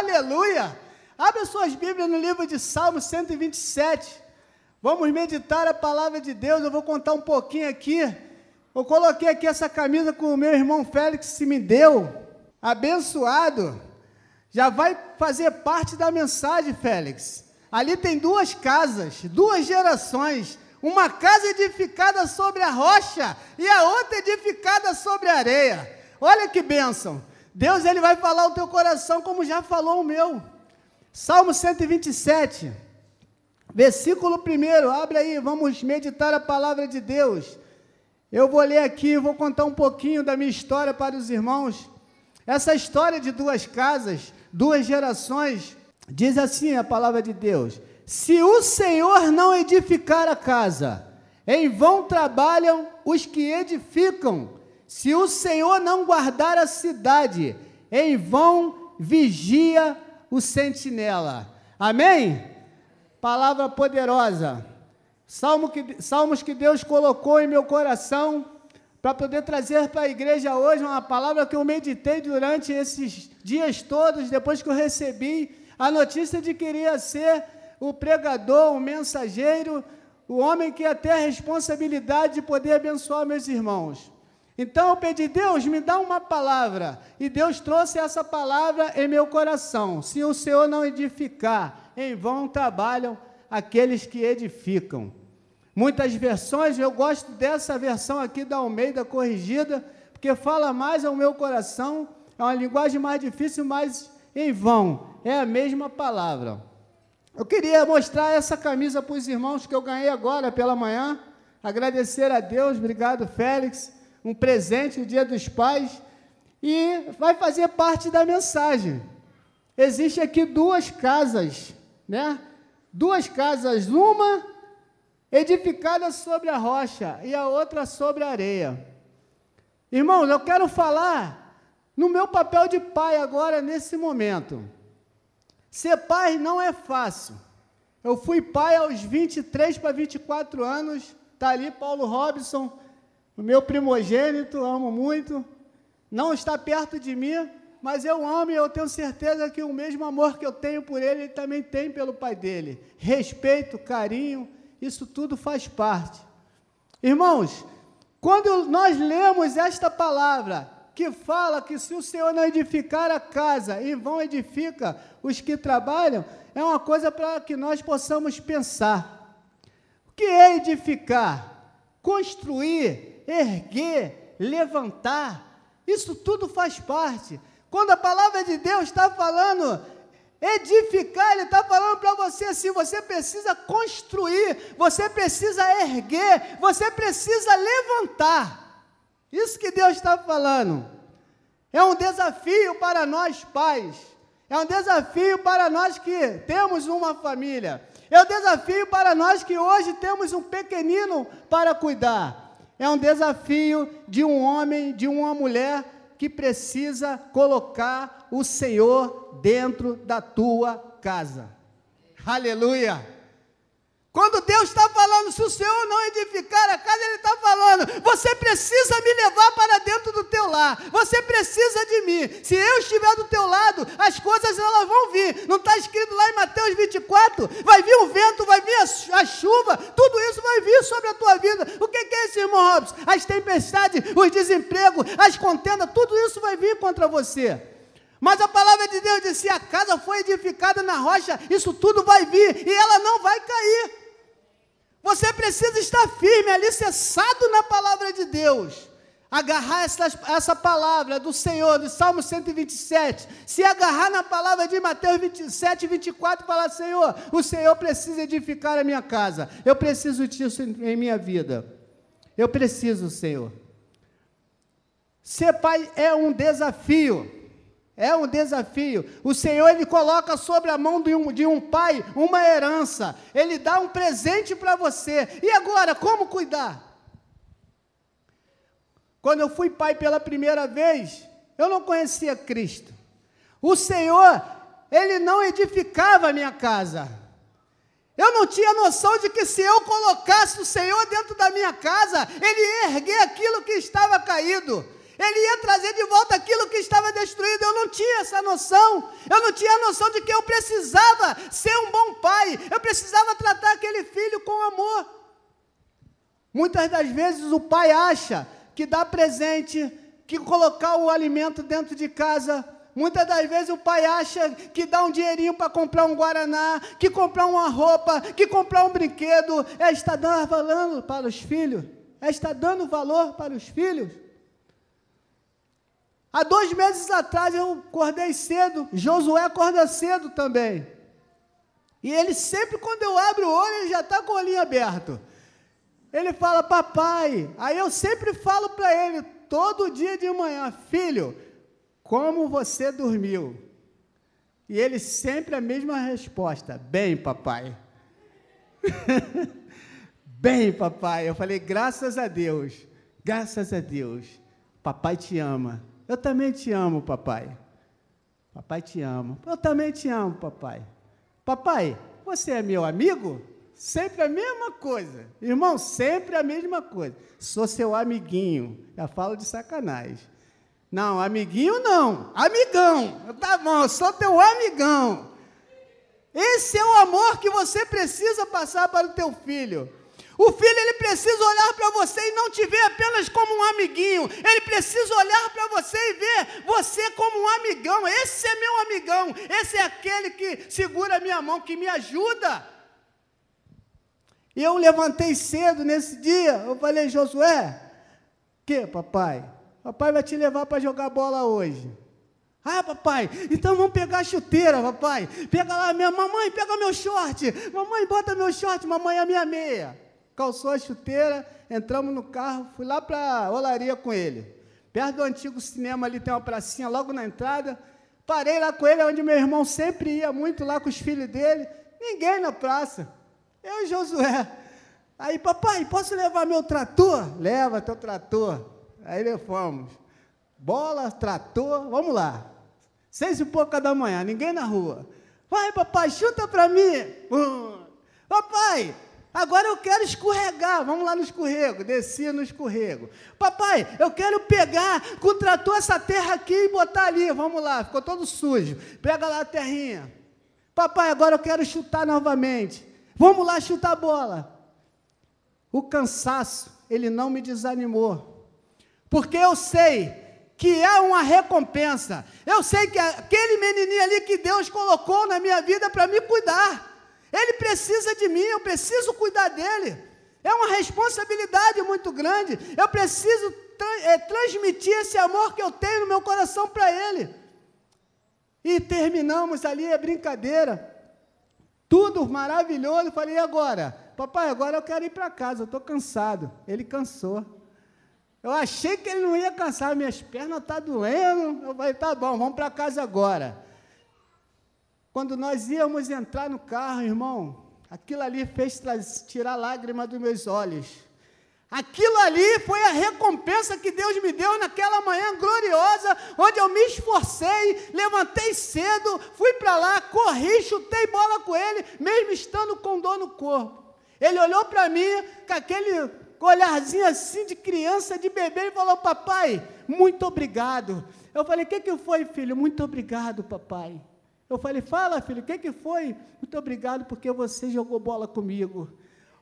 Aleluia! Abre suas Bíblias no livro de Salmos 127. Vamos meditar a palavra de Deus. Eu vou contar um pouquinho aqui. Eu coloquei aqui essa camisa com o meu irmão Félix se me deu. Abençoado. Já vai fazer parte da mensagem, Félix. Ali tem duas casas, duas gerações. Uma casa edificada sobre a rocha e a outra edificada sobre a areia. Olha que bênção. Deus ele vai falar o teu coração como já falou o meu. Salmo 127, versículo 1. Abre aí, vamos meditar a palavra de Deus. Eu vou ler aqui, vou contar um pouquinho da minha história para os irmãos. Essa história de duas casas, duas gerações, diz assim a palavra de Deus: Se o Senhor não edificar a casa, em vão trabalham os que edificam. Se o Senhor não guardar a cidade, em vão vigia o sentinela. Amém? Palavra poderosa. Salmo que, salmos que Deus colocou em meu coração para poder trazer para a igreja hoje uma palavra que eu meditei durante esses dias todos, depois que eu recebi a notícia de que iria ser o pregador, o mensageiro, o homem que ia ter a responsabilidade de poder abençoar meus irmãos. Então eu pedi, Deus, me dá uma palavra. E Deus trouxe essa palavra em meu coração. Se o Senhor não edificar, em vão trabalham aqueles que edificam. Muitas versões, eu gosto dessa versão aqui da Almeida corrigida, porque fala mais ao meu coração, é uma linguagem mais difícil, mas em vão, é a mesma palavra. Eu queria mostrar essa camisa para os irmãos que eu ganhei agora pela manhã, agradecer a Deus, obrigado Félix, um presente no Dia dos Pais e vai fazer parte da mensagem. Existe aqui duas casas, né? Duas casas, uma edificada sobre a rocha e a outra sobre a areia. Irmãos, eu quero falar no meu papel de pai agora nesse momento. Ser pai não é fácil. Eu fui pai aos 23 para 24 anos, está ali Paulo Robson, o meu primogênito, amo muito, não está perto de mim, mas eu amo e eu tenho certeza que o mesmo amor que eu tenho por ele, ele também tem pelo pai dele. Respeito, carinho, isso tudo faz parte. Irmãos, quando nós lemos esta palavra, que fala que se o Senhor não edificar a casa, em vão edifica os que trabalham, é uma coisa para que nós possamos pensar. O que é edificar? Construir, erguer, levantar, isso tudo faz parte. Quando a palavra de Deus está falando edificar, Ele está falando para você assim: você precisa construir, você precisa erguer, você precisa levantar. Isso que Deus está falando. É um desafio para nós pais, é um desafio para nós que temos uma família, é um desafio para nós que hoje temos um pequenino para cuidar é um desafio de um homem, de uma mulher que precisa colocar o Senhor dentro da tua casa. Aleluia! Quando Deus está falando, se o Senhor não edificar a casa, Ele está falando, você precisa me levar para dentro do teu lar, você precisa de mim. Se eu estiver do teu lado, as coisas elas vão vir. Não está escrito lá em Mateus 24? Vai vir o vento, vai vir a, chuva, tudo isso vai vir sobre a tua vida. O que, que é isso, irmão Robson? As tempestades, os desempregos, as contendas, tudo isso vai vir contra você. Mas a palavra de Deus diz: se a casa foi edificada na rocha, isso tudo vai vir e ela não vai. Você precisa estar firme, alicerçado na palavra de Deus. Agarrar essa, essa palavra do Senhor, do Salmo 127. Se agarrar na palavra de Mateus 27, 24, falar: Senhor, o Senhor precisa edificar a minha casa. Eu preciso disso em, em minha vida. Eu preciso, Senhor. Ser pai é um desafio. É um desafio. O Senhor ele coloca sobre a mão de um, de um pai uma herança. Ele dá um presente para você. E agora, como cuidar? Quando eu fui pai pela primeira vez, eu não conhecia Cristo. O Senhor, ele não edificava a minha casa. Eu não tinha noção de que se eu colocasse o Senhor dentro da minha casa, ele ia erguer aquilo que estava caído. Ele ia trazer de volta aquilo que estava destruído. Eu não tinha essa noção. Eu não tinha a noção de que eu precisava ser um bom pai. Eu precisava tratar aquele filho com amor. Muitas das vezes o pai acha que dar presente, que colocar o alimento dentro de casa, muitas das vezes o pai acha que dar um dinheirinho para comprar um guaraná, que comprar uma roupa, que comprar um brinquedo, é estar dando valor para os filhos, é estar dando valor para os filhos. Há dois meses atrás eu acordei cedo, Josué acorda cedo também. E ele sempre, quando eu abro o olho, ele já está com o olhinho aberto. Ele fala, papai. Aí eu sempre falo para ele, todo dia de manhã, filho, como você dormiu? E ele sempre a mesma resposta: bem, papai. bem, papai. Eu falei, graças a Deus, graças a Deus. Papai te ama. Eu também te amo, papai. Papai te ama. Eu também te amo, papai. Papai, você é meu amigo? Sempre a mesma coisa. Irmão, sempre a mesma coisa. Sou seu amiguinho. Já falo de sacanagem. Não, amiguinho não. Amigão. Tá bom, eu sou teu amigão. Esse é o amor que você precisa passar para o teu filho. O filho ele precisa olhar para você e não te ver apenas como um amiguinho. Ele precisa olhar para você e ver você como um amigão. Esse é meu amigão. Esse é aquele que segura a minha mão, que me ajuda. E eu levantei cedo nesse dia, eu falei, Josué, que papai? Papai vai te levar para jogar bola hoje. Ah, papai, então vamos pegar a chuteira, papai. Pega lá, minha mamãe, pega meu short. Mamãe, bota meu short, mamãe, a minha meia. Calçou a chuteira, entramos no carro, fui lá para a olaria com ele. Perto do antigo cinema ali tem uma pracinha logo na entrada. Parei lá com ele, onde meu irmão sempre ia muito lá com os filhos dele. Ninguém na praça. Eu e Josué. Aí, papai, posso levar meu trator? Leva teu trator. Aí levamos. Bola, trator, vamos lá. Seis e pouca da manhã, ninguém na rua. Vai, papai, chuta para mim. Papai, agora eu quero escorregar. Vamos lá no escorrego. Descia no escorrego. Papai, eu quero pegar trator essa terra aqui e botar ali. Vamos lá, ficou todo sujo. Pega lá a terrinha. Papai, agora eu quero chutar novamente. Vamos lá chutar a bola. O cansaço, ele não me desanimou. Porque eu sei que é uma recompensa. Eu sei que aquele menininho ali que Deus colocou na minha vida para me cuidar. Ele precisa de mim, eu preciso cuidar dele. É uma responsabilidade muito grande. Eu preciso tra é, transmitir esse amor que eu tenho no meu coração para ele. E terminamos ali a brincadeira tudo maravilhoso. Falei, e agora? Papai, agora eu quero ir para casa, eu estou cansado. Ele cansou. Eu achei que ele não ia cansar, minhas pernas estão tá doendo. Eu falei, tá bom, vamos para casa agora. Quando nós íamos entrar no carro, irmão, aquilo ali fez tirar lágrimas dos meus olhos. Aquilo ali foi a recompensa que Deus me deu naquela manhã gloriosa, onde eu me esforcei, levantei cedo, fui para lá, corri, chutei bola com ele, mesmo estando com dor no corpo. Ele olhou para mim com aquele olharzinho assim de criança, de bebê, e falou: Papai, muito obrigado. Eu falei: O que, que foi, filho? Muito obrigado, papai. Eu falei: Fala, filho, o que, que foi? Muito obrigado porque você jogou bola comigo.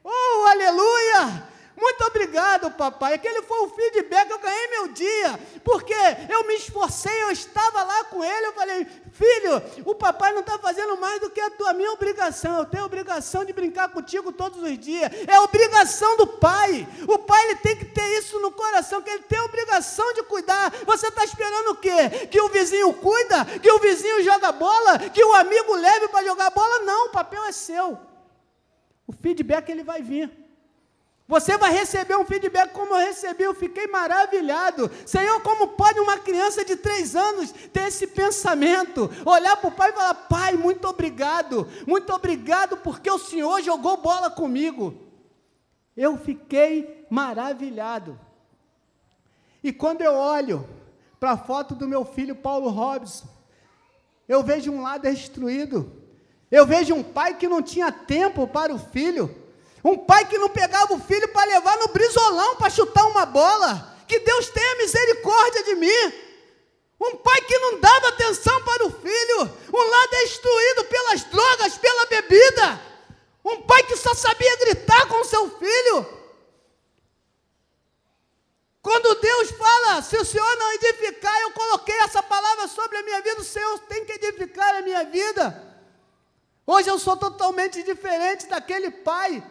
Oh, aleluia! Muito obrigado, papai. Aquele foi o feedback, eu ganhei meu dia. Porque eu me esforcei, eu estava lá com ele. Eu falei, filho, o papai não está fazendo mais do que a tua minha obrigação. Eu tenho a obrigação de brincar contigo todos os dias. É obrigação do pai. O pai ele tem que ter isso no coração, que ele tem a obrigação de cuidar. Você está esperando o quê? Que o vizinho cuida? Que o vizinho joga bola? Que o amigo leve para jogar bola? Não, o papel é seu. O feedback ele vai vir. Você vai receber um feedback como eu recebi, eu fiquei maravilhado. Senhor, como pode uma criança de três anos ter esse pensamento? Olhar para o pai e falar: Pai, muito obrigado, muito obrigado porque o Senhor jogou bola comigo. Eu fiquei maravilhado. E quando eu olho para a foto do meu filho Paulo Robson, eu vejo um lado destruído. Eu vejo um pai que não tinha tempo para o filho. Um pai que não pegava o filho para levar no brisolão para chutar uma bola. que Deus tenha misericórdia de mim. Um pai que não dava atenção para o filho, um lar destruído pelas drogas, pela bebida, um pai que só sabia gritar com seu filho. Quando Deus fala, se o Senhor não edificar, eu coloquei essa palavra sobre a minha vida, o Senhor tem que edificar a minha vida. Hoje eu sou totalmente diferente daquele pai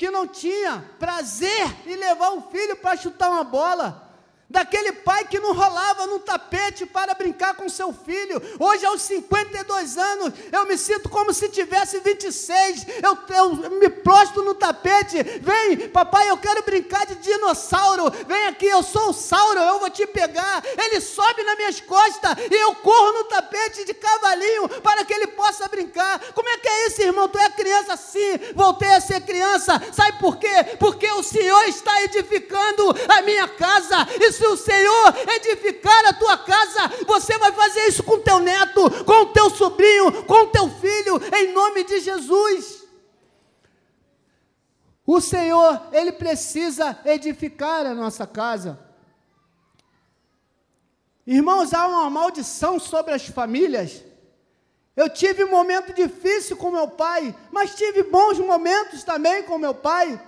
que não tinha prazer em levar o filho para chutar uma bola daquele pai que não rolava no tapete para brincar com seu filho. Hoje, aos 52 anos, eu me sinto como se tivesse 26. Eu, eu me prostro no tapete. Vem, papai, eu quero brincar de dinossauro. Vem aqui, eu sou o Sauro, eu vou te pegar. Ele sobe nas minhas costas e eu corro no tapete de cavalinho para que ele possa brincar. Como isso, irmão? Tu é criança? Sim, voltei a ser criança. Sabe por quê? Porque o Senhor está edificando a minha casa. Isso se o Senhor edificar a tua casa, você vai fazer isso com teu neto, com teu sobrinho, com teu filho, em nome de Jesus. O Senhor, Ele precisa edificar a nossa casa. Irmãos, há uma maldição sobre as famílias. Eu tive um momento difícil com meu pai, mas tive bons momentos também com meu pai.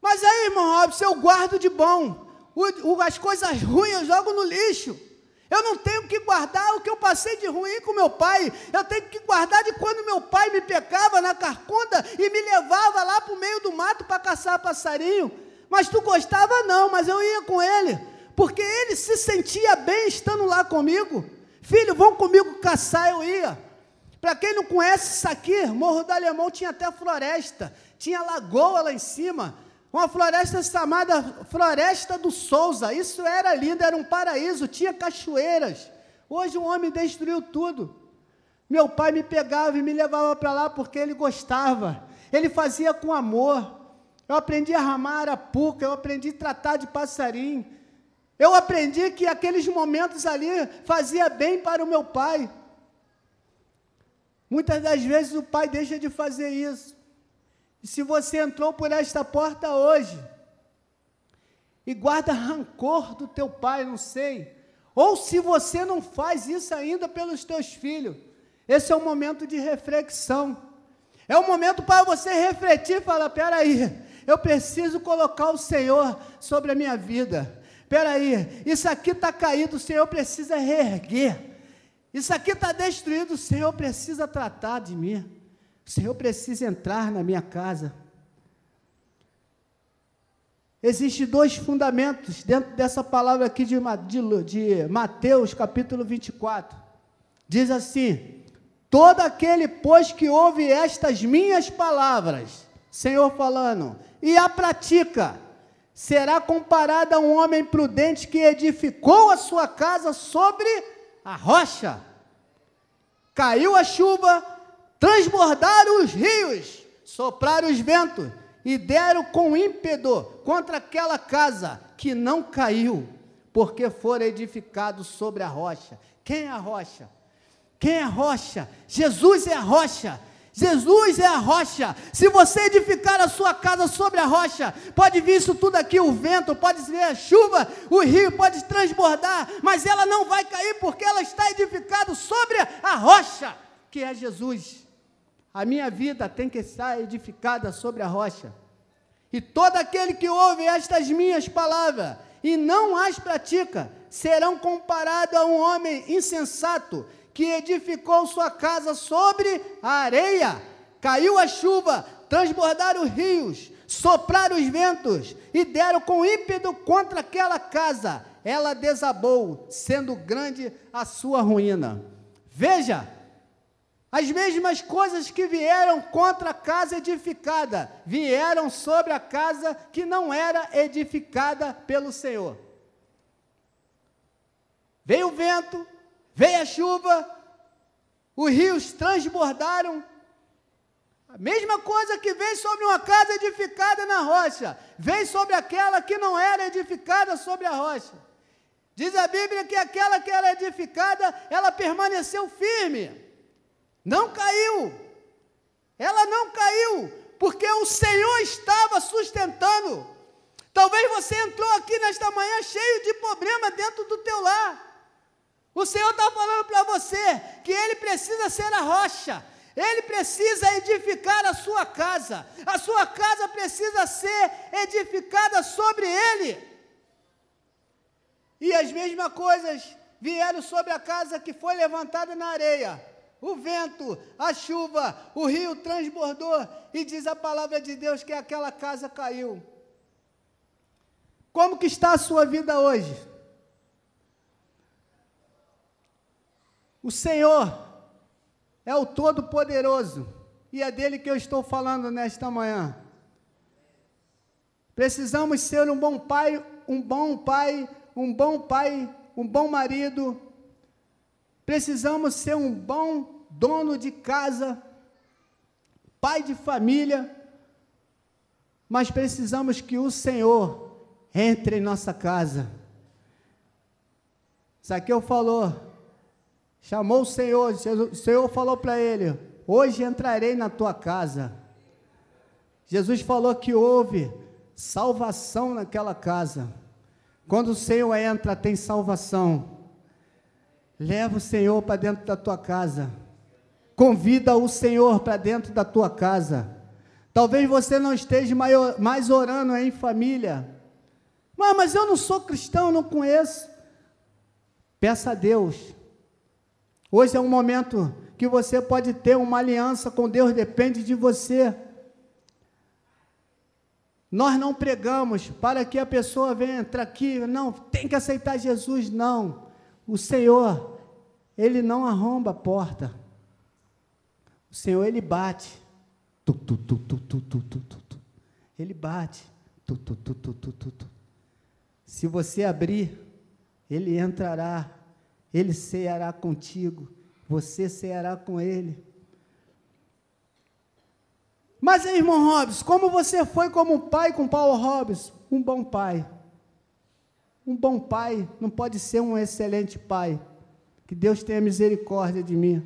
Mas aí, irmão Robson, eu guardo de bom o, o, as coisas ruins eu jogo no lixo. Eu não tenho que guardar o que eu passei de ruim com meu pai. Eu tenho que guardar de quando meu pai me pecava na carcunda e me levava lá para o meio do mato para caçar passarinho. Mas tu gostava não, mas eu ia com ele, porque ele se sentia bem estando lá comigo. Filho, vão comigo caçar, eu ia. Para quem não conhece isso aqui, Morro do Alemão tinha até floresta, tinha lagoa lá em cima uma floresta chamada Floresta do Souza. Isso era lindo, era um paraíso, tinha cachoeiras. Hoje o homem destruiu tudo. Meu pai me pegava e me levava para lá porque ele gostava. Ele fazia com amor. Eu aprendi a ramar arapuca, eu aprendi a tratar de passarinho. Eu aprendi que aqueles momentos ali fazia bem para o meu pai. Muitas das vezes o pai deixa de fazer isso. E se você entrou por esta porta hoje e guarda rancor do teu pai, não sei, ou se você não faz isso ainda pelos teus filhos, esse é o momento de reflexão. É o momento para você refletir e falar: peraí, eu preciso colocar o Senhor sobre a minha vida. Peraí, isso aqui está caído, o Senhor precisa reerguer. Isso aqui está destruído, o Senhor precisa tratar de mim. O Senhor precisa entrar na minha casa. Existem dois fundamentos dentro dessa palavra aqui de, de, de Mateus, capítulo 24. Diz assim: Todo aquele, pois, que ouve estas minhas palavras, Senhor falando, e a pratica, será comparado a um homem prudente que edificou a sua casa sobre a rocha. Caiu a chuva, transbordaram os rios, sopraram os ventos e deram com ímpeto contra aquela casa que não caiu, porque fora edificado sobre a rocha. Quem é a rocha? Quem é a rocha? Jesus é a rocha. Jesus é a rocha. Se você edificar a sua casa sobre a rocha, pode vir isso tudo aqui, o vento, pode vir a chuva, o rio pode transbordar, mas ela não vai cair porque ela está edificada sobre a rocha, que é Jesus. A minha vida tem que estar edificada sobre a rocha. E todo aquele que ouve estas minhas palavras e não as pratica, serão comparados a um homem insensato que edificou sua casa sobre a areia. Caiu a chuva, transbordaram os rios, sopraram os ventos e deram com ímpeto contra aquela casa. Ela desabou, sendo grande a sua ruína. Veja, as mesmas coisas que vieram contra a casa edificada, vieram sobre a casa que não era edificada pelo Senhor. Veio o vento, veio a chuva, os rios transbordaram. A mesma coisa que veio sobre uma casa edificada na rocha, veio sobre aquela que não era edificada sobre a rocha. Diz a Bíblia que aquela que era edificada, ela permaneceu firme. Não caiu. Ela não caiu, porque o Senhor estava sustentando. Talvez você entrou aqui nesta manhã cheio de problema dentro do teu lar. O Senhor está falando para você que Ele precisa ser a rocha, Ele precisa edificar a sua casa, a sua casa precisa ser edificada sobre Ele. E as mesmas coisas vieram sobre a casa que foi levantada na areia. O vento, a chuva, o rio transbordou, e diz a palavra de Deus que aquela casa caiu. Como que está a sua vida hoje? O Senhor é o Todo-Poderoso e é dele que eu estou falando nesta manhã. Precisamos ser um bom pai, um bom pai, um bom pai, um bom marido. Precisamos ser um bom dono de casa, pai de família. Mas precisamos que o Senhor entre em nossa casa. Zaqueu falou: Chamou o Senhor, o Senhor falou para ele: Hoje entrarei na tua casa. Jesus falou que houve salvação naquela casa. Quando o Senhor entra, tem salvação. Leva o Senhor para dentro da tua casa. Convida o Senhor para dentro da tua casa. Talvez você não esteja mais orando em família. Mas, mas eu não sou cristão, não conheço. Peça a Deus Hoje é um momento que você pode ter uma aliança com Deus, depende de você. Nós não pregamos para que a pessoa venha entrar aqui, não, tem que aceitar Jesus, não. O Senhor, Ele não arromba a porta. O Senhor, Ele bate. Tu, tu, tu, tu, tu, tu, tu, tu. Ele bate. Tu, tu, tu, tu, tu, tu. Se você abrir, Ele entrará ele ceará contigo, você ceará com ele. Mas, irmão Robson, como você foi como pai com Paulo Robson? Um bom pai. Um bom pai não pode ser um excelente pai. Que Deus tenha misericórdia de mim.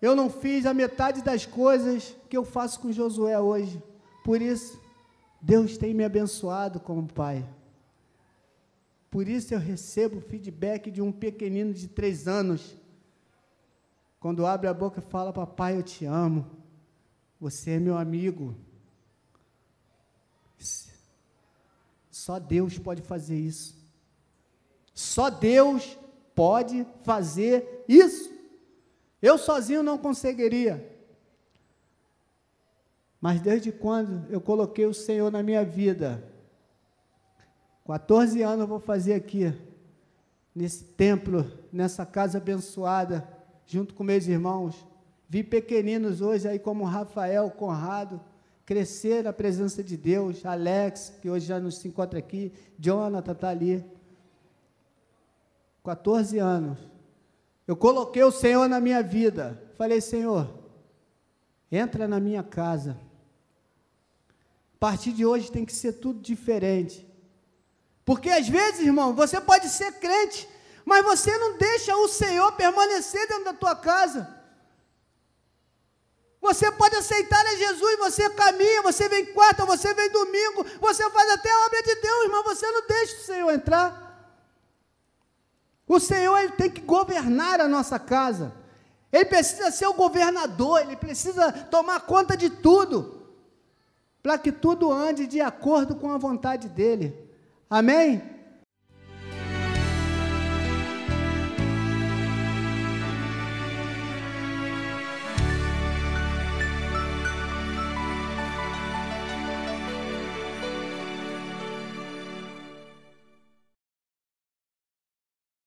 Eu não fiz a metade das coisas que eu faço com Josué hoje. Por isso, Deus tem me abençoado como pai. Por isso eu recebo feedback de um pequenino de três anos. Quando abre a boca e fala, papai, eu te amo. Você é meu amigo. Só Deus pode fazer isso. Só Deus pode fazer isso. Eu sozinho não conseguiria. Mas desde quando eu coloquei o Senhor na minha vida, 14 anos eu vou fazer aqui, nesse templo, nessa casa abençoada, junto com meus irmãos. Vi pequeninos hoje aí como Rafael, Conrado, crescer na presença de Deus, Alex, que hoje já nos encontra aqui, Jonathan está ali. 14 anos. Eu coloquei o Senhor na minha vida. Falei, Senhor, entra na minha casa. A partir de hoje tem que ser tudo diferente. Porque às vezes, irmão, você pode ser crente, mas você não deixa o Senhor permanecer dentro da tua casa. Você pode aceitar a Jesus, você caminha, você vem quarta, você vem domingo, você faz até a obra de Deus, mas você não deixa o Senhor entrar. O Senhor ele tem que governar a nossa casa. Ele precisa ser o governador, ele precisa tomar conta de tudo, para que tudo ande de acordo com a vontade dele. Amém?